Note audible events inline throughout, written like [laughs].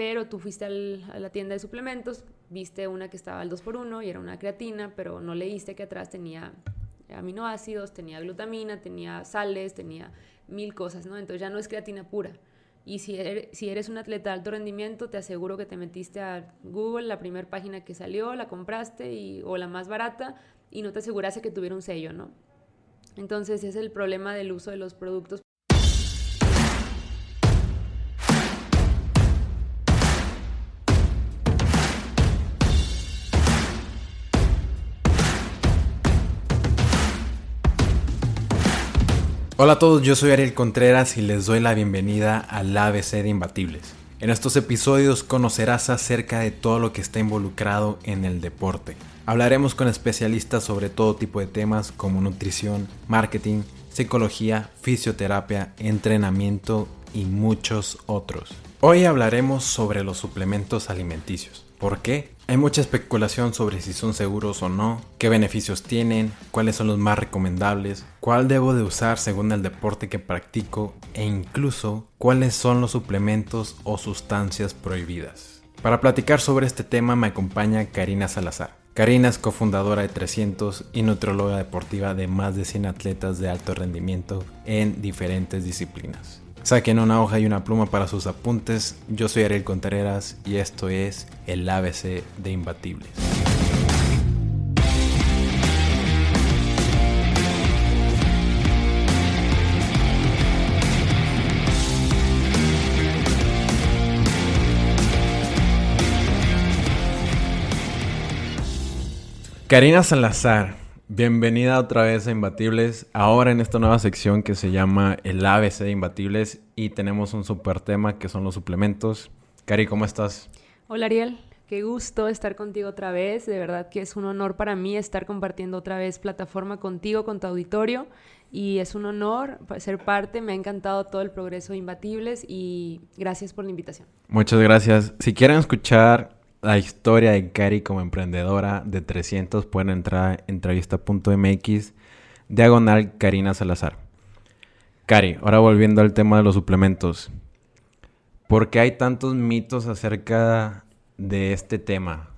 pero tú fuiste a la tienda de suplementos, viste una que estaba al 2x1 y era una creatina, pero no leíste que atrás tenía aminoácidos, tenía glutamina, tenía sales, tenía mil cosas, ¿no? Entonces ya no es creatina pura. Y si eres, si eres un atleta de alto rendimiento, te aseguro que te metiste a Google, la primera página que salió, la compraste y, o la más barata y no te aseguraste que tuviera un sello, ¿no? Entonces es el problema del uso de los productos Hola a todos, yo soy Ariel Contreras y les doy la bienvenida al ABC de Imbatibles. En estos episodios conocerás acerca de todo lo que está involucrado en el deporte. Hablaremos con especialistas sobre todo tipo de temas como nutrición, marketing, psicología, fisioterapia, entrenamiento y muchos otros. Hoy hablaremos sobre los suplementos alimenticios. ¿Por qué? Hay mucha especulación sobre si son seguros o no, qué beneficios tienen, cuáles son los más recomendables, cuál debo de usar según el deporte que practico e incluso cuáles son los suplementos o sustancias prohibidas. Para platicar sobre este tema me acompaña Karina Salazar. Karina es cofundadora de 300 y nutrióloga deportiva de más de 100 atletas de alto rendimiento en diferentes disciplinas. Saquen una hoja y una pluma para sus apuntes. Yo soy Ariel Contreras y esto es el ABC de Imbatibles. Karina Salazar, Bienvenida otra vez a Imbatibles. Ahora en esta nueva sección que se llama el ABC de Imbatibles y tenemos un super tema que son los suplementos. Cari, ¿cómo estás? Hola Ariel, qué gusto estar contigo otra vez. De verdad que es un honor para mí estar compartiendo otra vez plataforma contigo, con tu auditorio. Y es un honor ser parte. Me ha encantado todo el progreso de Imbatibles y gracias por la invitación. Muchas gracias. Si quieren escuchar la historia de Cari como emprendedora de 300 pueden entrar a entrevista.mx diagonal Karina Salazar. Cari, ahora volviendo al tema de los suplementos. ¿Por qué hay tantos mitos acerca de este tema?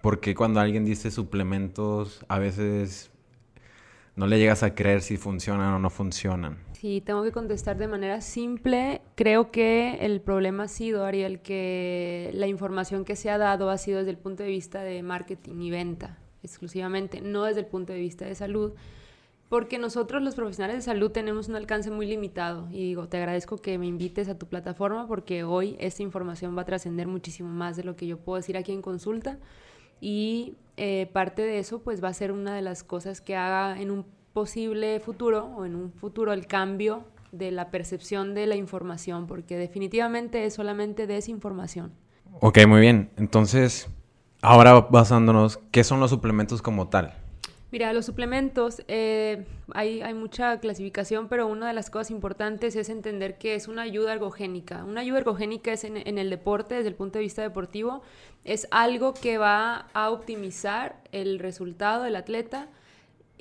Porque cuando alguien dice suplementos a veces no le llegas a creer si funcionan o no funcionan? Si tengo que contestar de manera simple. Creo que el problema ha sido, Ariel, que la información que se ha dado ha sido desde el punto de vista de marketing y venta, exclusivamente, no desde el punto de vista de salud, porque nosotros los profesionales de salud tenemos un alcance muy limitado. Y digo, te agradezco que me invites a tu plataforma porque hoy esta información va a trascender muchísimo más de lo que yo puedo decir aquí en consulta. Y eh, parte de eso, pues va a ser una de las cosas que haga en un posible futuro o en un futuro el cambio de la percepción de la información, porque definitivamente es solamente desinformación. Ok, muy bien. Entonces, ahora basándonos, ¿qué son los suplementos como tal? Mira, los suplementos, eh, hay, hay, mucha clasificación, pero una de las cosas importantes es entender que es una ayuda ergogénica. Una ayuda ergogénica es en, en, el deporte, desde el punto de vista deportivo, es algo que va a optimizar el resultado del atleta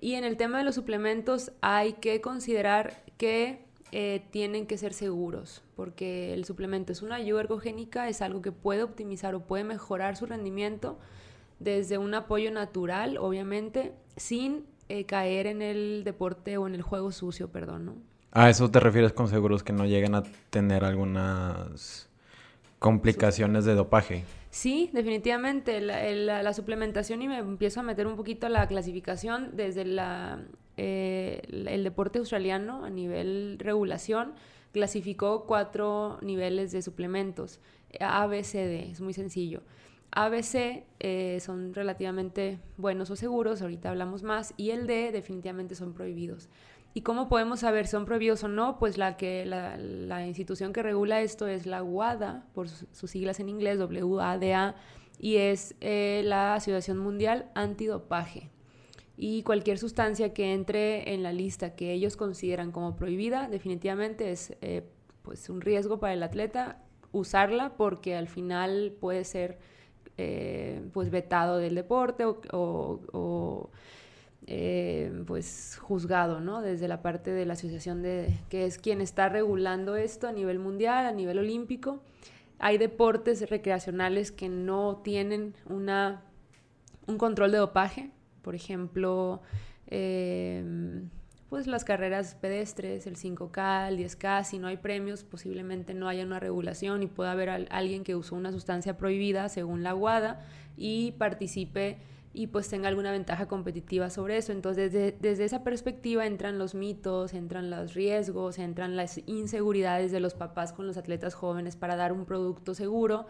y en el tema de los suplementos hay que considerar que eh, tienen que ser seguros, porque el suplemento es una ayuda ergogénica, es algo que puede optimizar o puede mejorar su rendimiento desde un apoyo natural, obviamente, sin eh, caer en el deporte o en el juego sucio, perdón, ¿no? ¿A eso te refieres con seguros que no lleguen a tener algunas complicaciones de dopaje? Sí, definitivamente. La, suplementación y me empiezo a meter un poquito a la clasificación desde la, eh, el deporte australiano a nivel regulación clasificó cuatro niveles de suplementos. A, B, C, D. Es muy sencillo. A, B, C eh, son relativamente buenos o seguros, ahorita hablamos más, y el D definitivamente son prohibidos. ¿Y cómo podemos saber si son prohibidos o no? Pues la, que, la, institución que regula esto es la WADA, por sus siglas en inglés, WADA, y es eh, la Asociación Mundial Antidopaje. Y cualquier sustancia que entre en la lista que ellos consideran como prohibida, definitivamente es eh, pues un riesgo para el atleta usarla porque al final puede ser eh, pues vetado del deporte o eh, pues juzgado, ¿no? Desde la parte de la asociación de que es quien está regulando esto a nivel mundial, a nivel olímpico. Hay deportes recreacionales que no tienen una, un control de dopaje, por ejemplo, em, pues las carreras pedestres, el 5K, el 10K, si no hay premios, posiblemente no haya una regulación y pueda haber alguien que usó una sustancia prohibida según la WADA y participe y pues tenga alguna ventaja competitiva sobre eso. Entonces, desde, esa perspectiva entran los mitos, entran los riesgos, entran las inseguridades de los papás con los atletas jóvenes para dar un producto seguro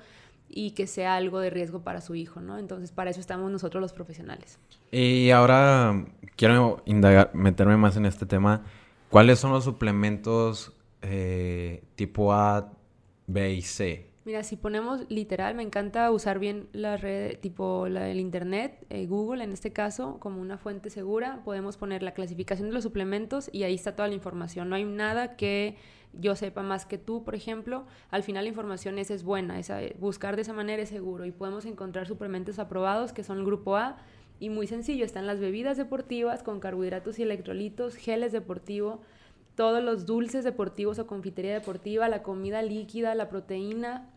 y que sea algo de riesgo para su hijo, ¿no? Entonces, para eso estamos nosotros los profesionales. Y ahora quiero indagar, meterme más en este tema. ¿Cuáles son los suplementos eh, tipo A, B y C? Mira, si ponemos literal, me encanta usar bien la red, tipo el internet, eh, Google en este caso, como una fuente segura. Podemos poner la clasificación de los suplementos y ahí está toda la información. No hay nada que yo sepa más que tú, por ejemplo. Al final la información esa es buena, esa, buscar de esa manera es seguro y podemos encontrar suplementos aprobados que son el grupo A y muy sencillo, están las bebidas deportivas con carbohidratos y electrolitos, geles deportivos, todos los dulces deportivos o confitería deportiva, la comida líquida, la proteína,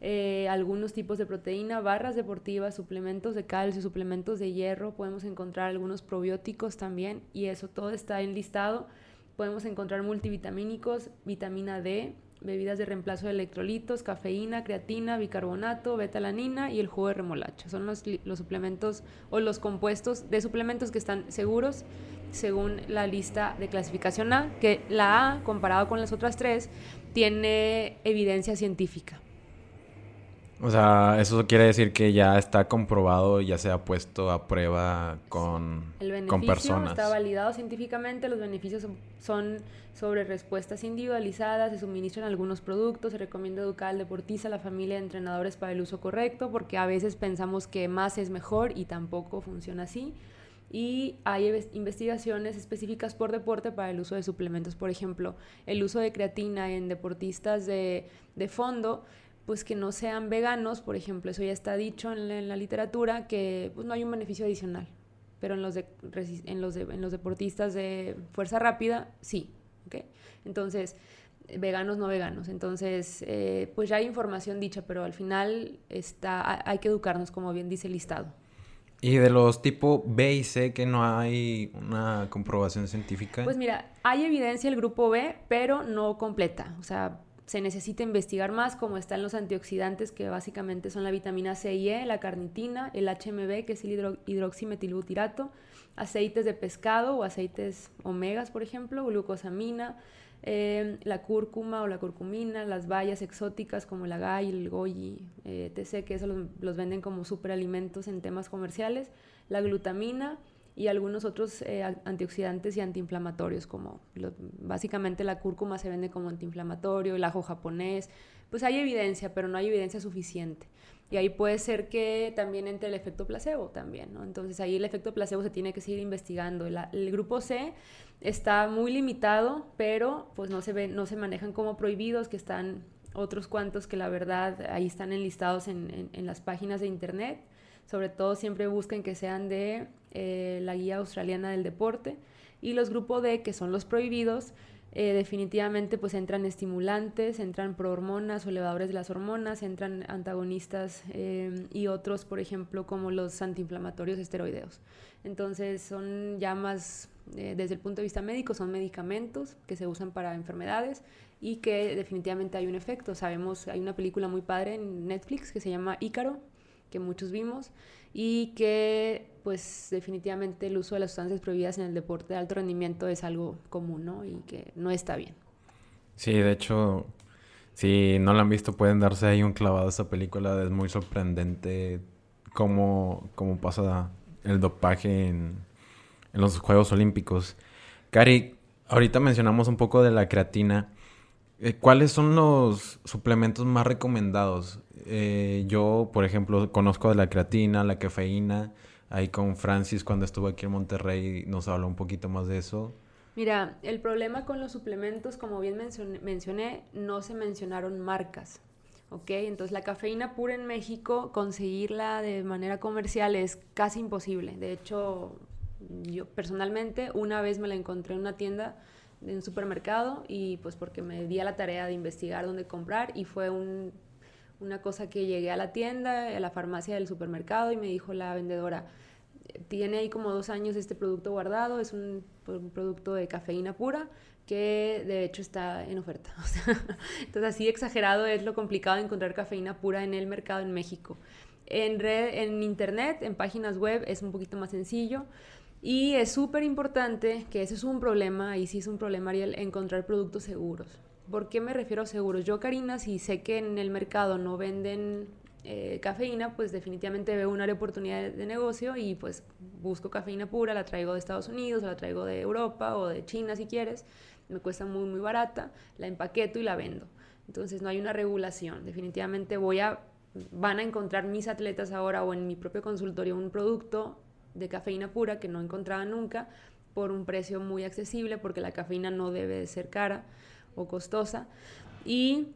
eh, algunos tipos de proteína, barras deportivas, suplementos de calcio, suplementos de hierro, podemos encontrar algunos probióticos también y eso todo está enlistado. Podemos encontrar multivitamínicos, vitamina D, bebidas de reemplazo de electrolitos, cafeína, creatina, bicarbonato, betalanina y el jugo de remolacha. Son los, los suplementos o los compuestos de suplementos que están seguros según la lista de clasificación A, que la A, comparado con las otras tres, tiene evidencia científica. O sea, eso quiere decir que ya está comprobado, ya se ha puesto a prueba con, el beneficio Está validado científicamente, los beneficios son sobre respuestas individualizadas, se suministran algunos productos, se recomienda educar al deportista, a la familia de entrenadores para el uso correcto, porque a veces pensamos que más es mejor y tampoco funciona así. Y hay investigaciones específicas por deporte para el uso de suplementos, por ejemplo, el uso de creatina en deportistas de, de fondo pues que no sean veganos, por ejemplo, eso ya está dicho en la, literatura, que pues, no hay un beneficio adicional, pero en los, de, en, los en los deportistas de fuerza rápida, sí, ¿ok? Entonces, veganos, no veganos. Entonces, eh, pues ya hay información dicha, pero al final está, hay que educarnos, como bien dice el listado. ¿Y de los tipo B y C que no hay una comprobación científica? Pues mira, hay evidencia del grupo B, pero no completa. O sea, se necesita investigar más, como están los antioxidantes, que básicamente son la vitamina C y E, la carnitina, el HMB, que es el hidroximetilbutirato, aceites de pescado o aceites omegas, por ejemplo, glucosamina, eh, la cúrcuma o la curcumina, las bayas exóticas como el agay, el goji, eh, que eso los venden como superalimentos en temas comerciales, la glutamina, y algunos otros eh, antioxidantes y antiinflamatorios, como básicamente la cúrcuma se vende como antiinflamatorio, el ajo japonés, pues hay evidencia, pero no hay evidencia suficiente. Y ahí puede ser que también entre el efecto placebo también, ¿no? Entonces ahí el efecto placebo se tiene que seguir investigando. El, grupo C está muy limitado, pero pues no se, ve, no se manejan como prohibidos, que están otros cuantos que la verdad ahí están enlistados en, en, en las páginas de internet. Sobre todo siempre busquen que sean de eh, la guía australiana del deporte, y los grupos D, que son los prohibidos, eh, definitivamente pues entran estimulantes, entran prohormonas o elevadores de las hormonas, entran antagonistas eh, y otros, por ejemplo, como los antiinflamatorios esteroideos. Entonces son ya más, desde el punto de vista médico, son medicamentos que se usan para enfermedades y que definitivamente hay un efecto. Sabemos, hay una película muy padre en Netflix que se llama Ícaro, que muchos vimos, y que pues definitivamente el uso de las sustancias prohibidas en el deporte de alto rendimiento es algo común, ¿no? Y que no está bien. Sí, de hecho, si no la han visto pueden darse ahí un clavado a esa película, es muy sorprendente cómo, cómo pasa el dopaje en, en los Juegos Olímpicos. Cari, ahorita mencionamos un poco de la creatina. Eh, ¿Cuáles son los suplementos más recomendados? Eh, yo, por ejemplo, conozco de la creatina, la cafeína. Ahí con Francis, cuando estuvo aquí en Monterrey, nos habló un poquito más de eso. Mira, el problema con los suplementos, como bien mencioné, no se mencionaron marcas. ¿ok? Entonces la cafeína pura en México, conseguirla de manera comercial es casi imposible. De hecho, yo personalmente una vez me la encontré en una tienda de un supermercado y pues porque me di a la tarea de investigar dónde comprar y fue un una cosa que llegué a la tienda, a la farmacia del supermercado y me dijo la vendedora, tiene ahí como dos años este producto guardado, es un, producto de cafeína pura que de hecho está en oferta. [laughs] entonces así exagerado es lo complicado de encontrar cafeína pura en el mercado en México. En, red, en internet, en páginas web es un poquito más sencillo. Y es súper importante, que ese es un problema, y sí es un problema, Ariel, encontrar productos seguros. ¿Por qué me refiero a seguros? Yo, Karina, si sé que en el mercado no venden eh, cafeína, pues definitivamente veo una oportunidad de, negocio y pues busco cafeína pura, la traigo de Estados Unidos, la traigo de Europa o de China si quieres, me cuesta muy muy barata, la empaqueto y la vendo. Entonces no hay una regulación, definitivamente voy a, van a encontrar mis atletas ahora o en mi propio consultorio un producto de cafeína pura que no encontraba nunca por un precio muy accesible porque la cafeína no debe de ser cara o costosa y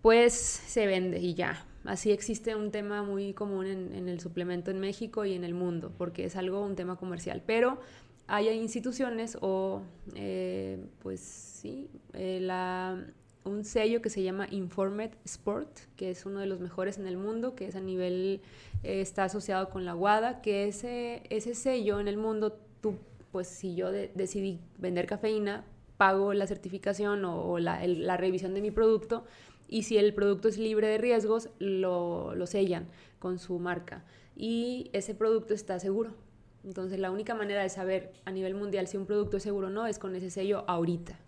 pues se vende y ya. Así existe un tema muy común en, el suplemento en México y en el mundo porque es algo, un tema comercial. Pero hay instituciones o eh, pues sí, eh, la, un sello que se llama Informed Sport, que es uno de los mejores en el mundo, que es a nivel, eh, está asociado con la WADA, que ese, ese sello en el mundo, tú, pues si yo decidí vender cafeína, pago la certificación o, la, la, revisión de mi producto y si el producto es libre de riesgos, lo, lo sellan con su marca y ese producto está seguro. Entonces la única manera de saber a nivel mundial si un producto es seguro o no es con ese sello ahorita.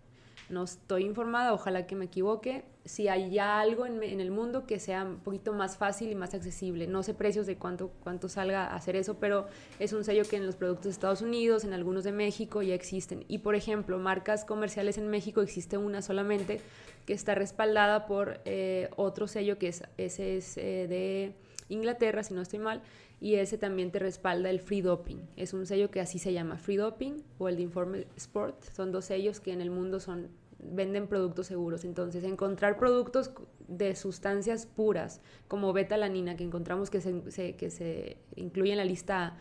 No estoy informada, ojalá que me equivoque. Si hay algo en, el mundo que sea un poquito más fácil y más accesible. No sé precios de cuánto, cuánto salga a hacer eso, pero es un sello que en los productos de Estados Unidos, en algunos de México ya existen. Y por ejemplo, marcas comerciales en México existe una solamente que está respaldada por eh, otro sello que es, ese es eh, de Inglaterra, si no estoy mal, y ese también te respalda el Free Doping. Es un sello que así se llama, Free Doping o el de Informe Sport. Son dos sellos que en el mundo son venden productos seguros. Entonces, encontrar productos de sustancias puras, como betalanina, que encontramos que se, que se incluye en la lista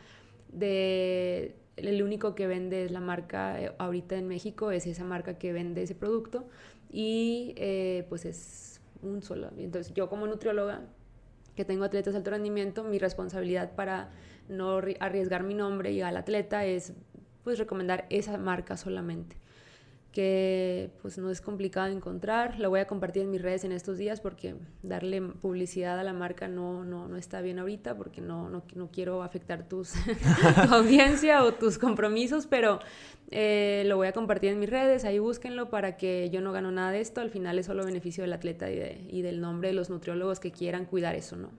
de... El único que vende es la marca, eh, ahorita en México, es esa marca que vende ese producto. Y eh, pues es un solo. Entonces, yo como nutrióloga que tengo atletas de alto rendimiento, mi responsabilidad para no arriesgar mi nombre y al atleta es pues recomendar esa marca solamente que pues no es complicado encontrar. Lo voy a compartir en mis redes en estos días porque darle publicidad a la marca no, no, no está bien ahorita porque no, no, no quiero afectar tus, [laughs] tu audiencia o tus compromisos, pero eh, lo voy a compartir en mis redes, ahí búsquenlo para que yo no gano nada de esto, al final es solo beneficio del atleta y, y del nombre de los nutriólogos que quieran cuidar eso, ¿no?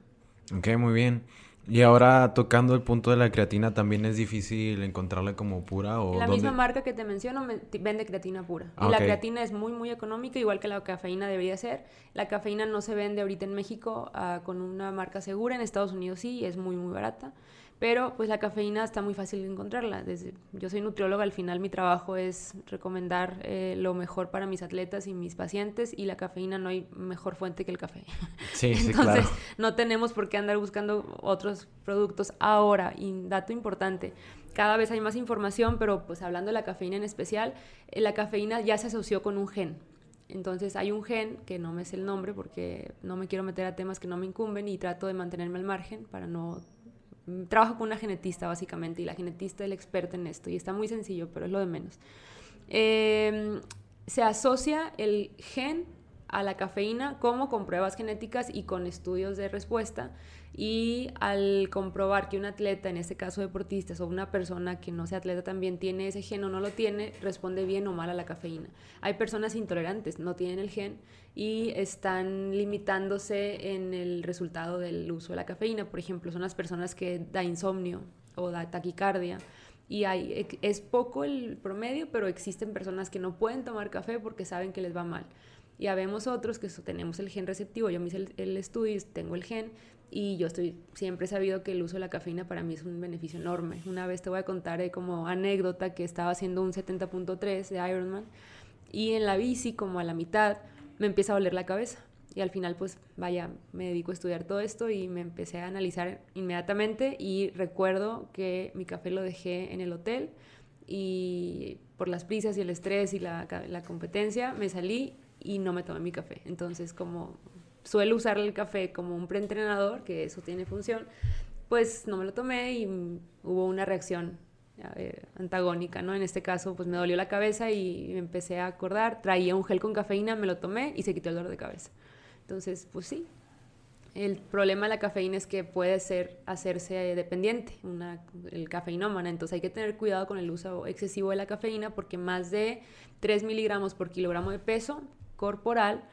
Ok, muy bien. Y ahora tocando el punto de la creatina, ¿también es difícil encontrarla como pura? O la misma marca que te menciono vende creatina pura. y la creatina es muy, muy económica, igual que la cafeína debería ser. La cafeína no se vende ahorita en México uh, con una marca segura, en Estados Unidos sí, y es muy, muy barata pero pues la cafeína está muy fácil de encontrarla. Desde, yo soy nutrióloga, al final mi trabajo es recomendar eh, lo mejor para mis atletas y mis pacientes y la cafeína no hay mejor fuente que el café. Sí, [laughs] Entonces, sí, claro. no tenemos por qué andar buscando otros productos ahora. Y dato importante, cada vez hay más información, pero pues hablando de la cafeína en especial, eh, la cafeína ya se asoció con un gen. Entonces hay un gen que no me es el nombre porque no me quiero meter a temas que no me incumben y trato de mantenerme al margen para no trabajo con una genetista básicamente y la genetista es el experto en esto y está muy sencillo, pero es lo de menos. Em, se asocia el gen a la cafeína como con pruebas genéticas y con estudios de respuesta y al comprobar que un atleta, en este caso deportistas, o una persona que no sea atleta también tiene ese gen o no lo tiene, responde bien o mal a la cafeína. Hay personas intolerantes, no tienen el gen y están limitándose en el resultado del uso de la cafeína. Por ejemplo, son las personas que da insomnio o da taquicardia. Y hay, es poco el promedio, pero existen personas que no pueden tomar café porque saben que les va mal. Y habemos otros que tenemos el gen receptivo. Yo me hice el, el estudio, tengo el gen, y yo estoy siempre he sabido que el uso de la cafeína para mí es un beneficio enorme. Una vez te voy a contar eh, como anécdota que estaba haciendo un 70.3 de Ironman y en la bici como a la mitad me empieza a doler la cabeza y al final pues vaya, me dedico a estudiar todo esto y me empecé a analizar inmediatamente y recuerdo que mi café lo dejé en el hotel y por las prisas y el estrés y la, la competencia me salí y no me tomé mi café. Entonces como suelo usar el café como un preentrenador, que eso tiene función, pues no me lo tomé y hubo una reacción eh, antagónica, ¿no? En este caso, pues me dolió la cabeza y me empecé a acordar, traía un gel con cafeína, me lo tomé y se quitó el dolor de cabeza. Entonces, pues sí, el problema de la cafeína es que puede ser hacerse dependiente, una, el cafeinómana. Entonces hay que tener cuidado con el uso excesivo de la cafeína porque más de 3 miligramos por kilogramo de peso corporal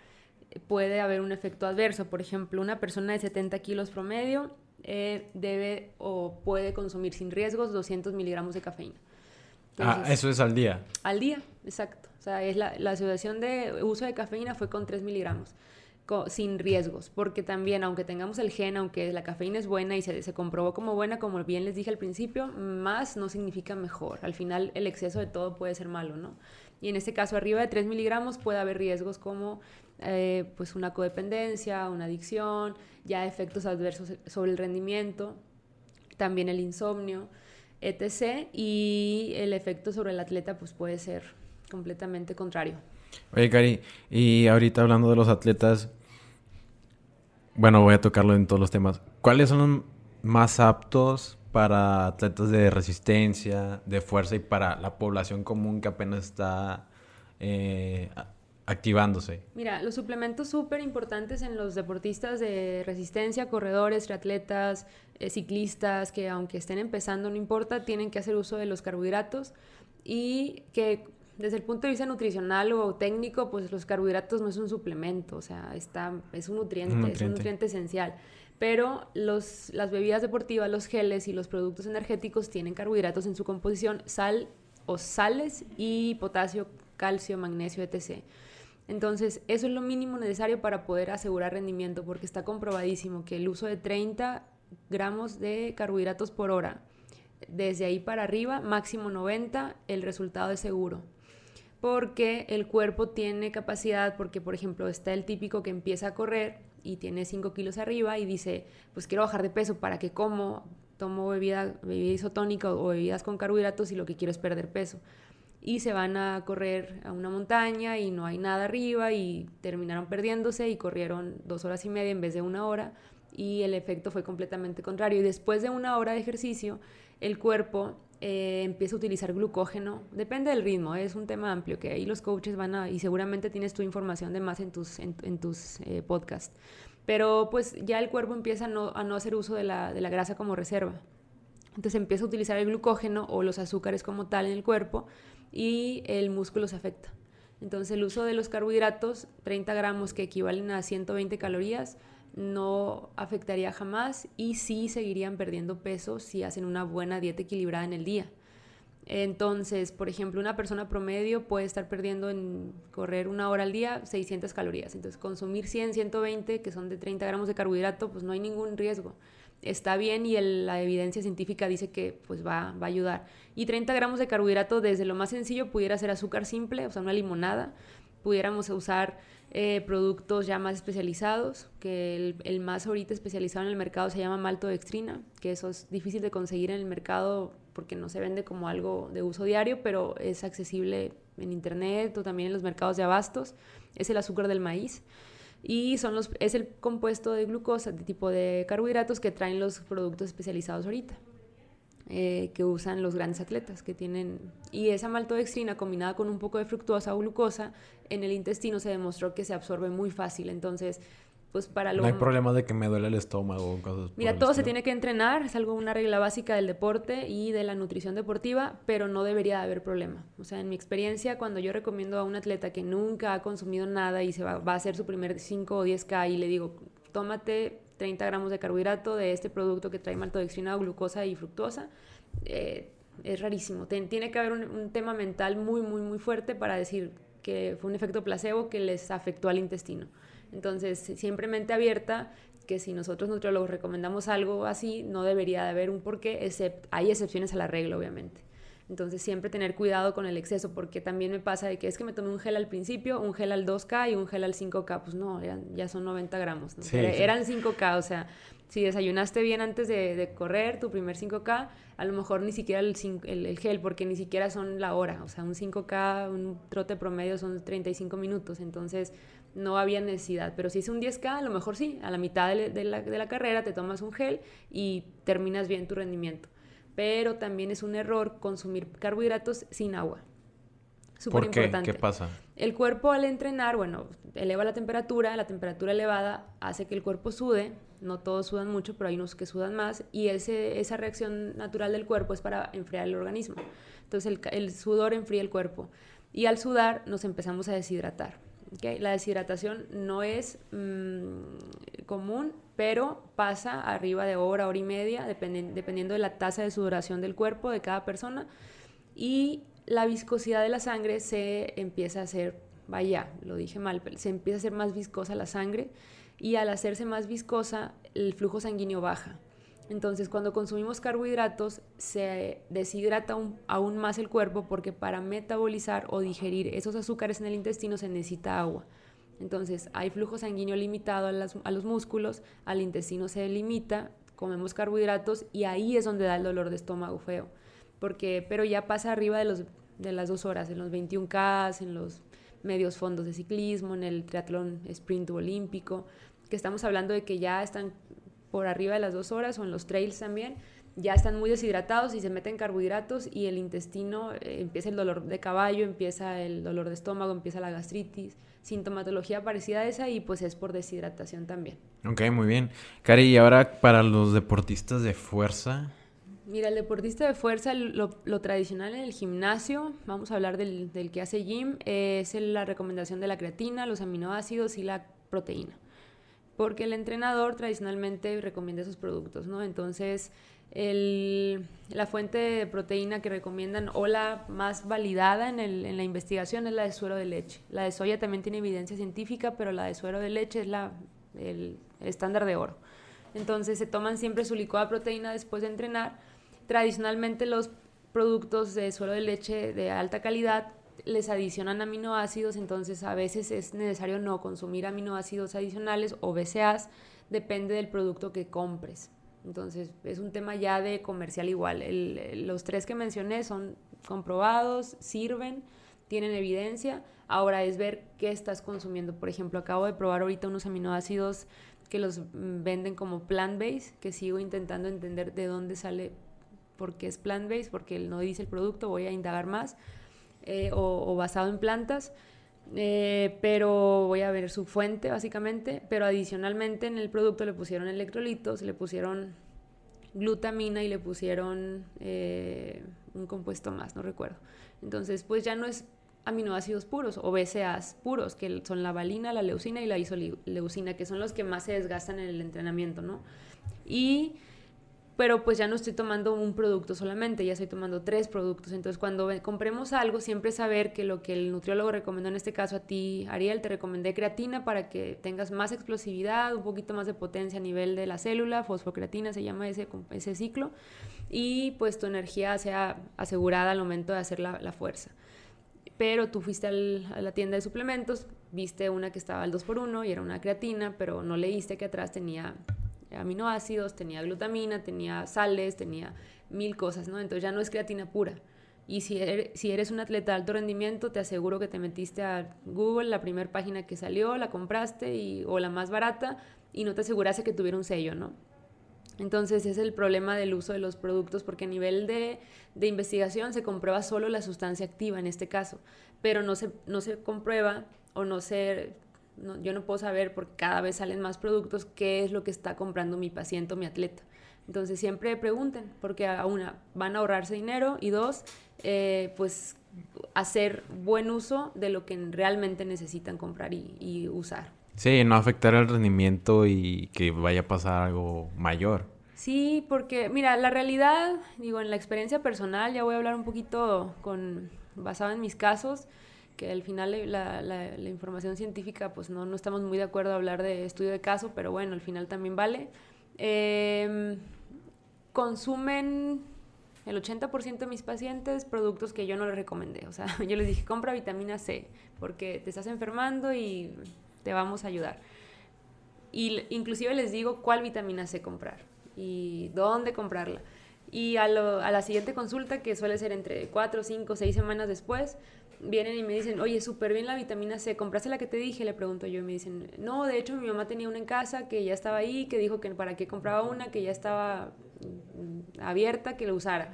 puede haber un efecto adverso. Por ejemplo, una persona de 70 kilos promedio eh, debe o puede consumir sin riesgos 200 miligramos de cafeína. ah, eso es al día. Al día, exacto. O sea, es la, la asociación de uso de cafeína fue con 3 miligramos sin riesgos, porque también aunque tengamos el gen, aunque la cafeína es buena y se, se, comprobó como buena, como bien les dije al principio, más no significa mejor. Al final el exceso de todo puede ser malo, ¿no? Y en este caso arriba de 3 miligramos puede haber riesgos como eh, pues una codependencia, una adicción, ya efectos adversos sobre el rendimiento, también el insomnio, etc. Y el efecto sobre el atleta pues puede ser completamente contrario. Oye, Cari, y ahorita hablando de los atletas, bueno, voy a tocarlo en todos los temas. ¿Cuáles son los más aptos para atletas de resistencia, de fuerza y para la población común que apenas está eh, activándose? Mira, los suplementos súper importantes en los deportistas de resistencia, corredores, triatletas, eh, ciclistas, que aunque estén empezando, no importa, tienen que hacer uso de los carbohidratos y que desde el punto de vista nutricional o técnico, pues los carbohidratos no es un suplemento, o sea, está, es un nutriente, es un nutriente esencial. Pero los, las bebidas deportivas, los geles y los productos energéticos tienen carbohidratos en su composición, sal o sales y potasio, calcio, magnesio, etc. Entonces, eso es lo mínimo necesario para poder asegurar rendimiento, porque está comprobadísimo que el uso de 30 gramos de carbohidratos por hora, desde ahí para arriba, máximo 90, el resultado es seguro porque el cuerpo tiene capacidad, porque por ejemplo está el típico que empieza a correr y tiene 5 kilos arriba y dice, pues quiero bajar de peso, ¿para que como? Tomo bebida, bebida isotónica o bebidas con carbohidratos y lo que quiero es perder peso. Y se van a correr a una montaña y no hay nada arriba y terminaron perdiéndose y corrieron dos horas y media en vez de una hora y el efecto fue completamente contrario. Y después de una hora de ejercicio, el cuerpo eh, empieza a utilizar glucógeno. Depende del ritmo, es un tema amplio que ahí los coaches van a, y seguramente tienes tu información de más en tus, en, tus eh, podcasts. Pero pues ya el cuerpo empieza a no, a no hacer uso de la, de la grasa como reserva. Entonces empieza a utilizar el glucógeno o los azúcares como tal en el cuerpo y el músculo se afecta. Entonces el uso de los carbohidratos, 30 gramos que equivalen a 120 calorías, no afectaría jamás y sí seguirían perdiendo peso si hacen una buena dieta equilibrada en el día. Entonces, por ejemplo, una persona promedio puede estar perdiendo en correr una hora al día 600 calorías. Entonces, consumir 100, 120, que son de 30 gramos de carbohidrato, pues no hay ningún riesgo. Está bien y la evidencia científica dice que pues va, va a ayudar. Y 30 gramos de carbohidrato, desde lo más sencillo, pudiera ser azúcar simple, o sea, una limonada. Pudiéramos usar eh, productos ya más especializados, que el, más ahorita especializado en el mercado se llama maltodextrina, que eso es difícil de conseguir en el mercado porque no se vende como algo de uso diario, pero es accesible en internet o también en los mercados de abastos. Es el azúcar del maíz y son los, es el compuesto de glucosa, de tipo de carbohidratos que traen los productos especializados ahorita. Eh, que usan los grandes atletas que tienen y esa maltodextrina combinada con un poco de fructosa o glucosa en el intestino se demostró que se absorbe muy fácil entonces pues para lo no hay problema de que me duele el estómago cosas mira todo se tiene que entrenar es algo una regla básica del deporte y de la nutrición deportiva pero no debería de haber problema o sea en mi experiencia cuando yo recomiendo a un atleta que nunca ha consumido nada y se va, va a hacer su primer 5 o 10k y le digo tómate 30 gramos de carbohidrato de este producto que trae maltodextrina, glucosa y fructosa. Eh, es rarísimo. tiene que haber un, tema mental muy, muy, muy fuerte para decir que fue un efecto placebo que les afectó al intestino. Entonces, siempre mente abierta, que si nosotros nutriólogos recomendamos algo así, no debería de haber un porqué, except, hay excepciones a la regla, obviamente. Entonces siempre tener cuidado con el exceso, porque también me pasa de que es que me tomé un gel al principio, un gel al 2K y un gel al 5K. Pues no, ya son 90 gramos. Eran 5K, o sea, si desayunaste bien antes de, correr tu primer 5K, a lo mejor ni siquiera el, el, gel, porque ni siquiera son la hora. O sea, un 5K, un trote promedio son 35 minutos. Entonces no había necesidad. Pero si es un 10K, a lo mejor sí, a la mitad de, la, de la carrera te tomas un gel y terminas bien tu rendimiento. Pero también es un error consumir carbohidratos sin agua. Súper importante. ¿Qué pasa? El cuerpo al entrenar, bueno, eleva la temperatura, la temperatura elevada hace que el cuerpo sude, no todos sudan mucho, pero hay unos que sudan más, y ese, esa reacción natural del cuerpo es para enfriar el organismo. Entonces el, sudor enfría el cuerpo, y al sudar nos empezamos a deshidratar. La deshidratación no es mm, común, pero pasa arriba de hora, hora y media, dependiendo de la tasa de sudoración del cuerpo de cada persona, y la viscosidad de la sangre se empieza a hacer, vaya, lo dije mal, se empieza a hacer más viscosa la sangre y al hacerse más viscosa el flujo sanguíneo baja. Entonces cuando consumimos carbohidratos se deshidrata aún más el cuerpo porque para metabolizar o digerir esos azúcares en el intestino se necesita agua. Entonces hay flujo sanguíneo limitado a, los músculos, al intestino se limita, comemos carbohidratos y ahí es donde da el dolor de estómago feo porque, pero ya pasa arriba de, los, de las dos horas, en los 21K, en los medios fondos de ciclismo, en el triatlón sprint olímpico, que estamos hablando de que ya están por arriba de las dos horas o en los trails también, ya están muy deshidratados y se meten carbohidratos y el intestino eh, empieza el dolor de caballo, empieza el dolor de estómago, empieza la gastritis, sintomatología parecida a esa y pues es por deshidratación también. Ok, muy bien. Cari, y ahora para los deportistas de fuerza, Mira, el deportista de fuerza, lo, tradicional en el gimnasio, vamos a hablar del, que hace gym, es la recomendación de la creatina, los aminoácidos y la proteína. Porque el entrenador tradicionalmente recomienda esos productos, ¿no? Entonces, la fuente de proteína que recomiendan o la más validada en, en, la investigación es la de suero de leche. La de soya también tiene evidencia científica, pero la de suero de leche es la, el estándar de oro. Entonces se toman siempre su licuada proteína después de entrenar Tradicionalmente los productos de suelo de leche de alta calidad les adicionan aminoácidos, entonces a veces es necesario no consumir aminoácidos adicionales o BCAAs, depende del producto que compres. Entonces es un tema ya de comercial igual. los tres que mencioné son comprobados, sirven, tienen evidencia. Ahora es ver qué estás consumiendo. Por ejemplo, acabo de probar ahorita unos aminoácidos que los venden como plant-based, que sigo intentando entender de dónde sale porque es plant-based, porque no dice el producto, voy a indagar más, eh, o, basado en plantas, eh, pero voy a ver su fuente básicamente, pero adicionalmente en el producto le pusieron electrolitos, le pusieron glutamina y le pusieron eh, un compuesto más, no recuerdo. Entonces, pues ya no es aminoácidos puros o BCAAs puros, que son la valina, la leucina y la isoleucina, que son los que más se desgastan en el entrenamiento, ¿no? Y pero pues ya no estoy tomando un producto solamente, ya estoy tomando tres productos. Entonces, cuando compremos algo, siempre saber que lo que el nutriólogo recomendó, en este caso a ti, Ariel, te recomendé creatina para que tengas más explosividad, un poquito más de potencia a nivel de la célula, fosfocreatina se llama ese, ese ciclo, y pues tu energía sea asegurada al momento de hacer la, fuerza. Pero tú fuiste a la tienda de suplementos, viste una que estaba al 2x1 y era una creatina, pero no leíste que atrás tenía aminoácidos, tenía glutamina, tenía sales, tenía mil cosas, ¿no? Entonces ya no es creatina pura. Y si eres, si eres un atleta de alto rendimiento, te aseguro que te metiste a Google, la primera página que salió, la compraste y, o la más barata y no te aseguraste que tuviera un sello, ¿no? Entonces es el problema del uso de los productos porque a nivel de, de, investigación se comprueba solo la sustancia activa en este caso, pero no se, no se comprueba o no se yo no puedo saber porque cada vez salen más productos qué es lo que está comprando mi paciente o mi atleta. Entonces siempre pregunten, porque a una, van a ahorrarse dinero y dos, eh, pues hacer buen uso de lo que realmente necesitan comprar y, usar. Sí, no afectar el rendimiento y que vaya a pasar algo mayor. Sí, porque mira, la realidad, digo, en la experiencia personal, ya voy a hablar un poquito con, basado en mis casos, que al final la, la, información científica, pues no, no, estamos muy de acuerdo a hablar de estudio de caso, pero bueno, al final también vale. Em, consumen el 80% de mis pacientes productos que yo no les recomendé. O sea, [laughs] yo les dije, compra vitamina C, porque te estás enfermando y te vamos a ayudar. Y inclusive les digo cuál vitamina C comprar y dónde comprarla. Y a, a la siguiente consulta, que suele ser entre 4, 5, 6 semanas después, vienen y me dicen, oye, súper bien la vitamina C, ¿compraste la que te dije? Le pregunto yo y me dicen, no, de hecho mi mamá tenía una en casa que ya estaba ahí, que dijo que para qué compraba una, que ya estaba mm, abierta, que la usara.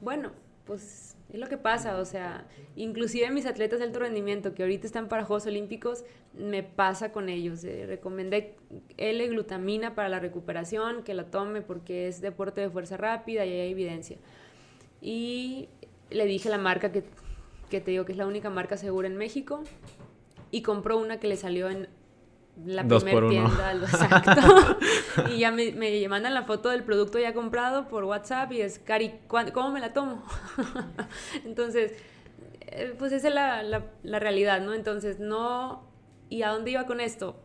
Bueno, pues es lo que pasa, o sea, inclusive mis atletas de alto rendimiento que ahorita están para Juegos Olímpicos, me pasa con ellos. Eh, recomendé L-glutamina para la recuperación, que la tome porque es deporte de fuerza rápida y hay evidencia. Y le dije la marca que que te digo que es la única marca segura en México, y compró una que le salió en la primera tienda, [laughs] exacto. y ya me, me, mandan la foto del producto ya comprado por WhatsApp y es, Cari, ¿cómo me la tomo? [laughs] Entonces, eh, pues esa es la, la, la realidad, ¿no? Entonces, no... ¿Y a dónde iba con esto?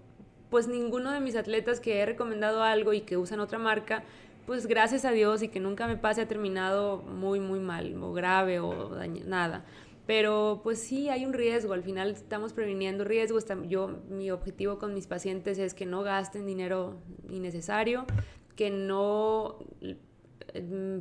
Pues ninguno de mis atletas que he recomendado algo y que usan otra marca, pues gracias a Dios y que nunca me pase ha terminado muy, muy mal o grave o nada. Pero pues sí, hay un riesgo, al final estamos previniendo riesgos. Yo, mi objetivo con mis pacientes es que no gasten dinero innecesario, que no mm,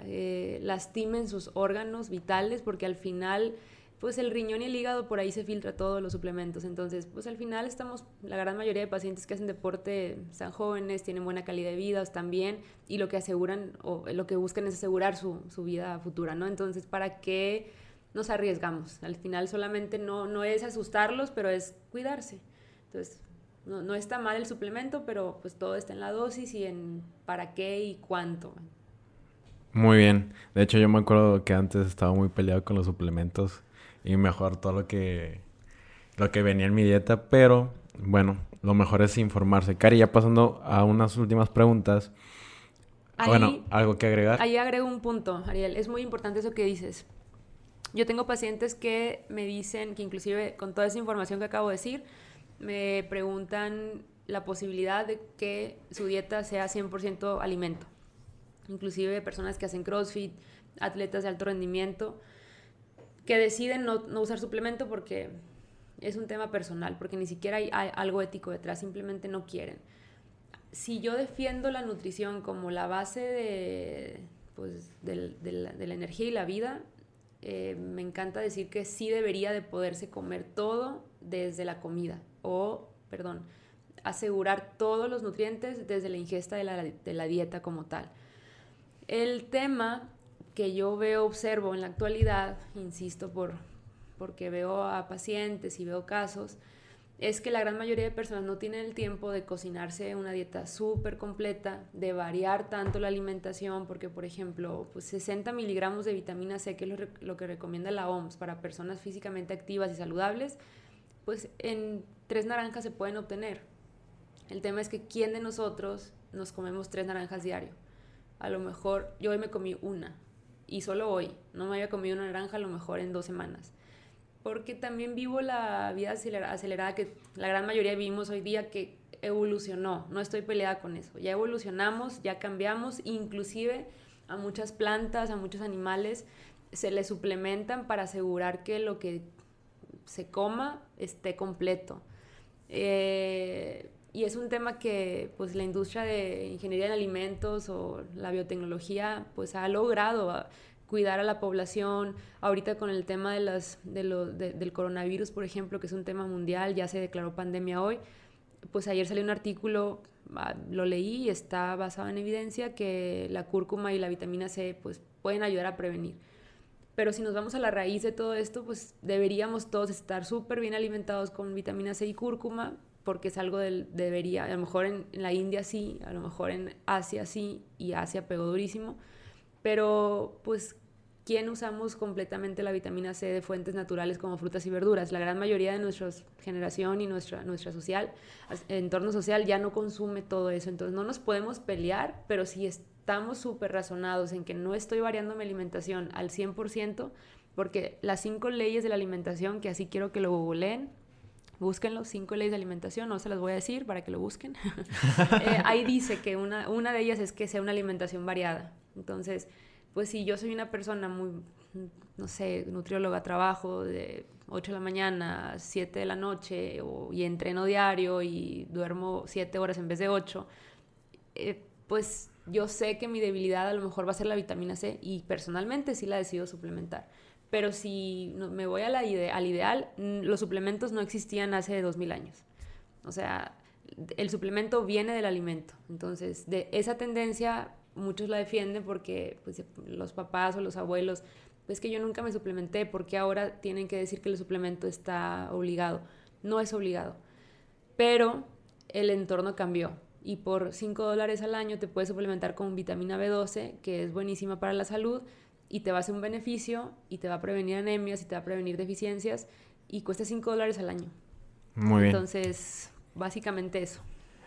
eh, lastimen sus órganos vitales, porque al final pues el riñón y el hígado por ahí se filtra todos los suplementos. Entonces, pues al final estamos, la gran mayoría de pacientes que hacen deporte están jóvenes, tienen buena calidad de vida, están bien y lo que aseguran o lo que buscan es asegurar su, su vida futura, ¿no? Entonces, ¿para qué? Nos arriesgamos. Al final solamente no, no es asustarlos, pero es cuidarse. Entonces, no, no, está mal el suplemento, pero pues todo está en la dosis y en para qué y cuánto. Muy bien. De hecho, yo me acuerdo que antes estaba muy peleado con los suplementos y mejor todo lo que lo que venía en mi dieta, pero bueno, lo mejor es informarse. Cari, ya pasando a unas últimas preguntas. bueno, algo que agregar. Ahí agrego un punto, Ariel. Es muy importante eso que dices. Yo tengo pacientes que me dicen, que inclusive con toda esa información que acabo de decir, me preguntan la posibilidad de que su dieta sea 100% alimento. Inclusive personas que hacen CrossFit, atletas de alto rendimiento, que deciden no, usar suplemento porque es un tema personal, porque ni siquiera hay, algo ético detrás, simplemente no quieren. Si yo defiendo la nutrición como la base de, pues, de la energía y la vida, eh, me encanta decir que sí debería de poderse comer todo desde la comida o, perdón, asegurar todos los nutrientes desde la ingesta de la, de la dieta como tal. El tema que yo veo, observo en la actualidad, insisto, por, porque veo a pacientes y veo casos, es que la gran mayoría de personas no tienen el tiempo de cocinarse una dieta súper completa, de variar tanto la alimentación, porque por ejemplo, pues 60 miligramos de vitamina C, que es lo, que recomienda la OMS para personas físicamente activas y saludables, pues en tres naranjas se pueden obtener. El tema es que quién de nosotros nos comemos tres naranjas diario. A lo mejor yo hoy me comí una y solo hoy, no me había comido una naranja a lo mejor en dos semanas porque también vivo la vida acelerada que la gran mayoría vivimos hoy día que evolucionó, no estoy peleada con eso, ya evolucionamos, ya cambiamos, inclusive a muchas plantas, a muchos animales se les suplementan para asegurar que lo que se coma esté completo. Eh, y es un tema que pues la industria de ingeniería en alimentos o la biotecnología pues ha logrado cuidar a la población. Ahorita con el tema de las, de lo, del coronavirus, por ejemplo, que es un tema mundial, ya se declaró pandemia hoy, pues ayer salió un artículo, ah, lo leí está basado en evidencia que la cúrcuma y la vitamina C pues pueden ayudar a prevenir. Pero si nos vamos a la raíz de todo esto, pues deberíamos todos estar súper bien alimentados con vitamina C y cúrcuma, porque es algo del debería, a lo mejor en, en, la India sí, a lo mejor en Asia sí, y Asia pegó durísimo, pero pues ¿quién usamos completamente la vitamina C de fuentes naturales como frutas y verduras? La gran mayoría de nuestra generación y nuestra, nuestra social, entorno social ya no consume todo eso, entonces no nos podemos pelear, pero si estamos súper razonados en que no estoy variando mi alimentación al 100%, porque las cinco leyes de la alimentación, que así quiero que lo googleen, búsquenlo, cinco leyes de alimentación, no se las voy a decir para que lo busquen. [laughs] Eh, ahí dice que una, una de ellas es que sea una alimentación variada. Entonces, pues si yo soy una persona muy, no sé, nutrióloga, trabajo de 8 de la mañana a 7 de la noche y entreno diario y duermo 7 horas en vez de 8, eh, pues yo sé que mi debilidad a lo mejor va a ser la vitamina C y personalmente sí la decido suplementar. Pero si me voy a la al ideal, los suplementos no existían hace 2000 años. O sea, el suplemento viene del alimento. Entonces, de esa tendencia muchos la defienden porque pues, los papás o los abuelos, pues que yo nunca me suplementé, porque ahora tienen que decir que el suplemento está obligado. No es obligado. Pero el entorno cambió y por 5 dólares al año te puedes suplementar con vitamina B12, que es buenísima para la salud y te va a hacer un beneficio y te va a prevenir anemias y te va a prevenir deficiencias y cuesta 5 dólares al año. Muy bien. Entonces, básicamente eso.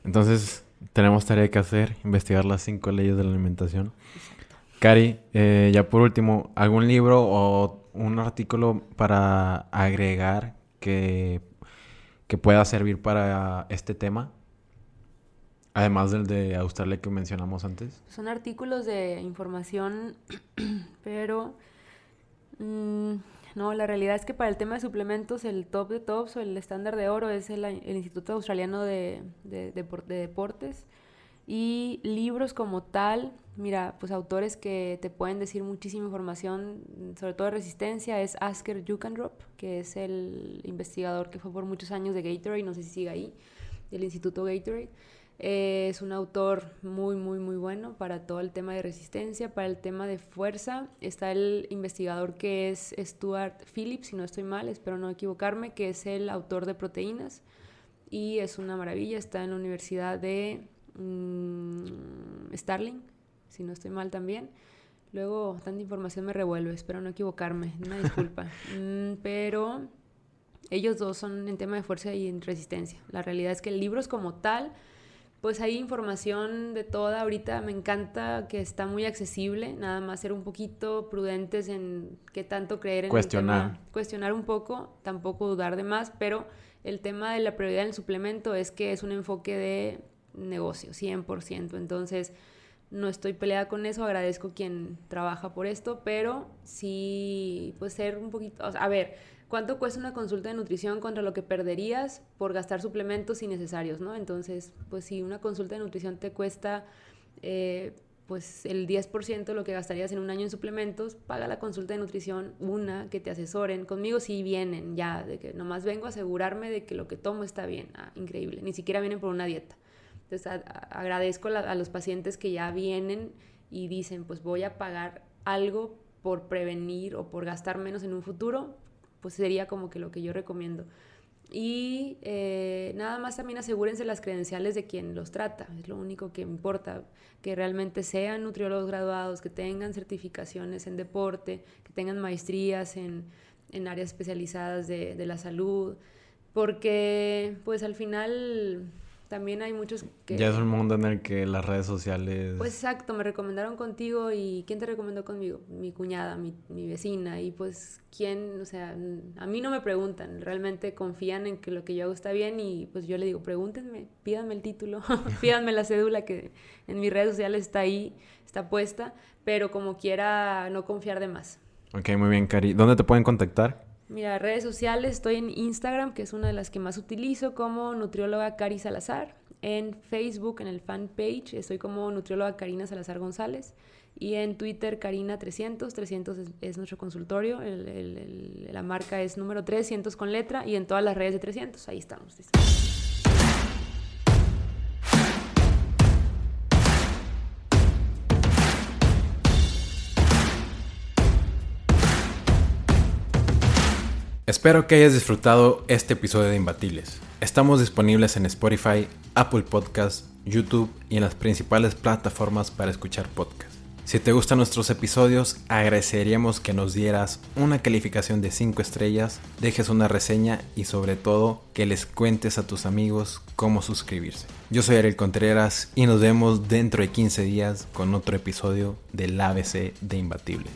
Entonces, tenemos tarea que hacer, investigar las cinco leyes de la alimentación. Exacto. Cari, eh, ya por último, ¿algún libro o un artículo para agregar que, que pueda servir para este tema? Además del de Australia que mencionamos antes. Son artículos de información, [clears throat] pero mm, no, la realidad es que para el tema de suplementos el top de tops o el estándar de oro es el, Instituto Australiano de, de, Deportes. Y libros como tal, mira, pues autores que te pueden decir muchísima información, sobre todo de resistencia, es Asker Jukandrop, que es el investigador que fue por muchos años de Gatorade, no sé si sigue ahí, del Instituto Gatorade es un autor muy, muy, muy bueno para todo el tema de resistencia, para el tema de fuerza. Está el investigador que es Stuart Phillips, si no estoy mal, espero no equivocarme, que es el autor de proteínas. Y es una maravilla, está en la Universidad de mm, Starling, si no estoy mal también. Luego, tanta información me revuelve, espero no equivocarme, una disculpa. [laughs] Mm, pero ellos dos son en tema de fuerza y en resistencia. La realidad es que libros como tal pues hay información de toda. Ahorita me encanta que está muy accesible, nada más ser un poquito prudentes en qué tanto creer en cuestionar. El tema. Cuestionar un poco, tampoco dudar de más, pero el tema de la prioridad del suplemento es que es un enfoque de negocio, 100%. Entonces, no estoy peleada con eso, agradezco quien trabaja por esto, pero sí, pues ser un poquito, a ver, ¿Cuánto cuesta una consulta de nutrición contra lo que perderías por gastar suplementos innecesarios, no? Entonces, pues si una consulta de nutrición te cuesta eh, pues el 10% de lo que gastarías en un año en suplementos, paga la consulta de nutrición, una, que te asesoren. Conmigo sí vienen ya, de que nomás vengo a asegurarme de que lo que tomo está bien. Ah, increíble. Ni siquiera vienen por una dieta. Entonces agradezco a los pacientes que ya vienen y dicen, pues voy a pagar algo por prevenir o por gastar menos en un futuro, pues sería como que lo que yo recomiendo. Y eh, nada más también asegúrense las credenciales de quien los trata, es lo único que importa, que realmente sean nutriólogos graduados, que tengan certificaciones en deporte, que tengan maestrías en, en áreas especializadas de, de la salud, porque pues al final también hay muchos que... Ya es un mundo en el que las redes sociales... Pues exacto, me recomendaron contigo y ¿quién te recomendó conmigo? Mi cuñada, mi, mi vecina y pues quién, o sea, a mí no me preguntan, realmente confían en que lo que yo hago está bien y pues yo le digo, pregúntenme, pídanme el título, [laughs] pídanme la cédula que en mis redes sociales está ahí, está puesta, pero como quiera no confiar de más. Ok, muy bien, Cari. ¿Dónde te pueden contactar? Mira, redes sociales, estoy en Instagram, que es una de las que más utilizo, como nutrióloga Cari Salazar. En Facebook, en el fanpage, estoy como nutrióloga Karina Salazar González. Y en Twitter, Karina300. 300 es, nuestro consultorio. la marca es número 300 con letra. Y en todas las redes de 300, ahí estamos. Espero que hayas disfrutado este episodio de Imbatibles. Estamos disponibles en Spotify, Apple Podcasts, YouTube y en las principales plataformas para escuchar podcasts. Si te gustan nuestros episodios, agradeceríamos que nos dieras una calificación de 5 estrellas, dejes una reseña y sobre todo que les cuentes a tus amigos cómo suscribirse. Yo soy Ariel Contreras y nos vemos dentro de 15 días con otro episodio del ABC de Imbatibles.